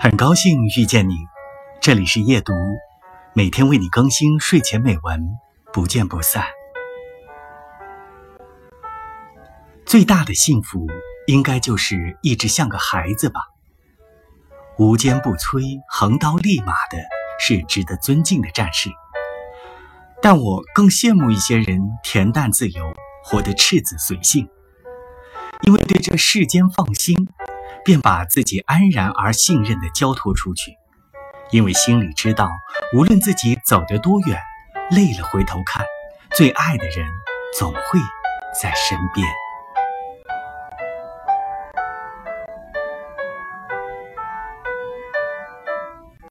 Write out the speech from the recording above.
很高兴遇见你，这里是夜读，每天为你更新睡前美文，不见不散。最大的幸福，应该就是一直像个孩子吧。无坚不摧、横刀立马的是值得尊敬的战士，但我更羡慕一些人恬淡自由，活得赤子随性，因为对这世间放心。便把自己安然而信任的交托出去，因为心里知道，无论自己走得多远，累了回头看，最爱的人总会在身边。